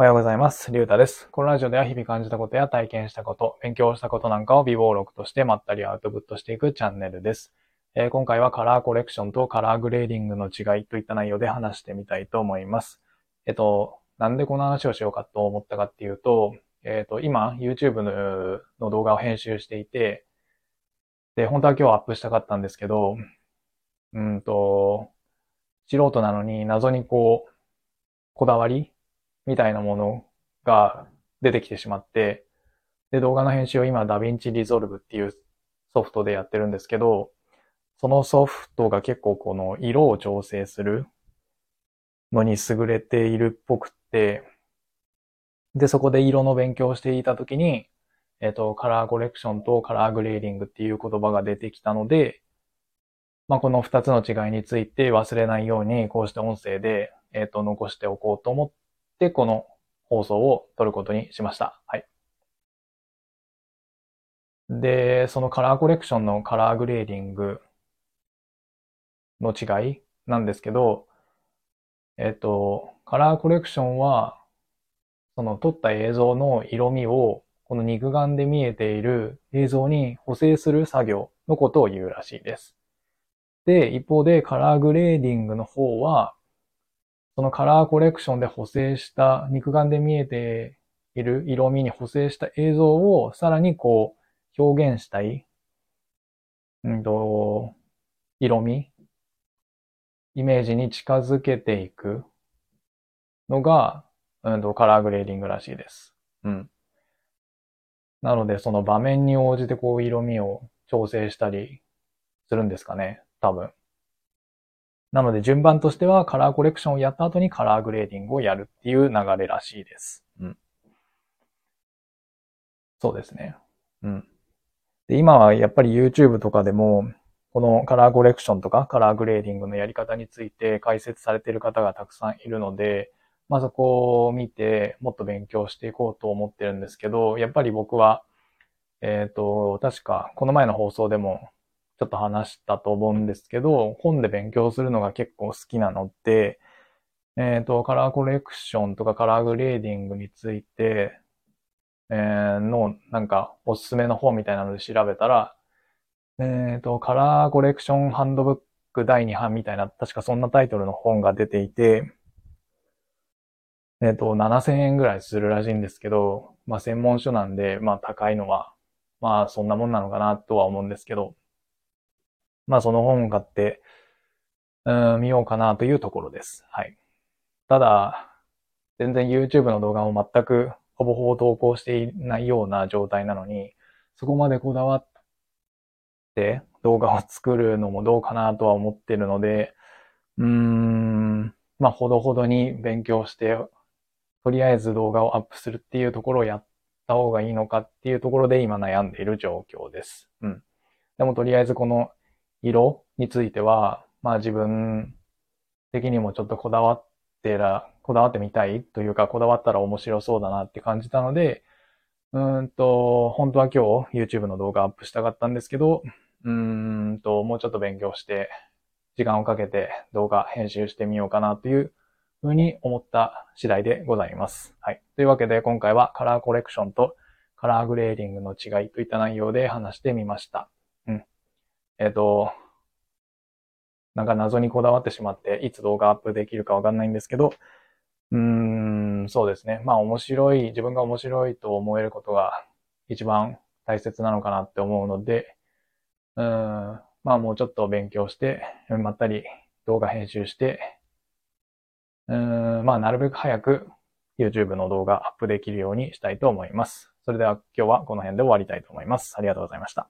おはようございます。りゅうたです。このラジオでは日々感じたことや体験したこと、勉強したことなんかを微暴録としてまったりアウトプットしていくチャンネルです。えー、今回はカラーコレクションとカラーグレーディングの違いといった内容で話してみたいと思います。えっと、なんでこの話をしようかと思ったかっていうと、えっと、今 YouTube の動画を編集していて、で、本当は今日アップしたかったんですけど、うんと、素人なのに謎にこう、こだわりみたいなものが出てきてしまって、で、動画の編集を今、ダヴィンチリゾルブっていうソフトでやってるんですけど、そのソフトが結構この色を調整するのに優れているっぽくって、で、そこで色の勉強をしていたときに、えっ、と、カラーコレクションとカラーグレーディングっていう言葉が出てきたので、まあ、この二つの違いについて忘れないように、こうして音声で、えっ、と、残しておこうと思っで、この放送を撮ることにしました。はい。で、そのカラーコレクションのカラーグレーディングの違いなんですけど、えっと、カラーコレクションは、その撮った映像の色味を、この肉眼で見えている映像に補正する作業のことを言うらしいです。で、一方でカラーグレーディングの方は、そのカラーコレクションで補正した肉眼で見えている色味に補正した映像をさらにこう表現したい、うんと、色味、イメージに近づけていくのが、うんと、カラーグレーディングらしいです。うん。なので、その場面に応じてこう色味を調整したりするんですかね。多分。なので順番としてはカラーコレクションをやった後にカラーグレーディングをやるっていう流れらしいです。うん。そうですね。うん。で、今はやっぱり YouTube とかでも、このカラーコレクションとかカラーグレーディングのやり方について解説されている方がたくさんいるので、まあそこを見てもっと勉強していこうと思ってるんですけど、やっぱり僕は、えっ、ー、と、確かこの前の放送でもちょっと話したと思うんですけど、本で勉強するのが結構好きなので、えっ、ー、と、カラーコレクションとかカラーグレーディングについて、えー、の、なんか、おすすめの本みたいなので調べたら、えっ、と、カラーコレクションハンドブック第2版みたいな、確かそんなタイトルの本が出ていて、えっ、と、7000円ぐらいするらしいんですけど、まあ専門書なんで、まあ高いのは、まあそんなもんなのかなとは思うんですけど、まあその本を買って、うん、見ようかなというところです。はい。ただ、全然 YouTube の動画も全くほぼほぼ投稿していないような状態なのに、そこまでこだわって動画を作るのもどうかなとは思ってるので、うーん、まあほどほどに勉強して、とりあえず動画をアップするっていうところをやった方がいいのかっていうところで今悩んでいる状況です。うん。でもとりあえずこの色については、まあ自分的にもちょっとこだわってら、こだわってみたいというか、こだわったら面白そうだなって感じたので、うんと、本当は今日 YouTube の動画アップしたかったんですけど、うんと、もうちょっと勉強して、時間をかけて動画編集してみようかなというふうに思った次第でございます。はい。というわけで今回はカラーコレクションとカラーグレーディングの違いといった内容で話してみました。えっ、と、なんか謎にこだわってしまって、いつ動画アップできるかわかんないんですけど、うーん、そうですね。まあ面白い、自分が面白いと思えることが一番大切なのかなって思うので、うん、まあもうちょっと勉強して、まったり動画編集して、うん、まあなるべく早く YouTube の動画アップできるようにしたいと思います。それでは今日はこの辺で終わりたいと思います。ありがとうございました。